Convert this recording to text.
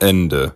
Ende.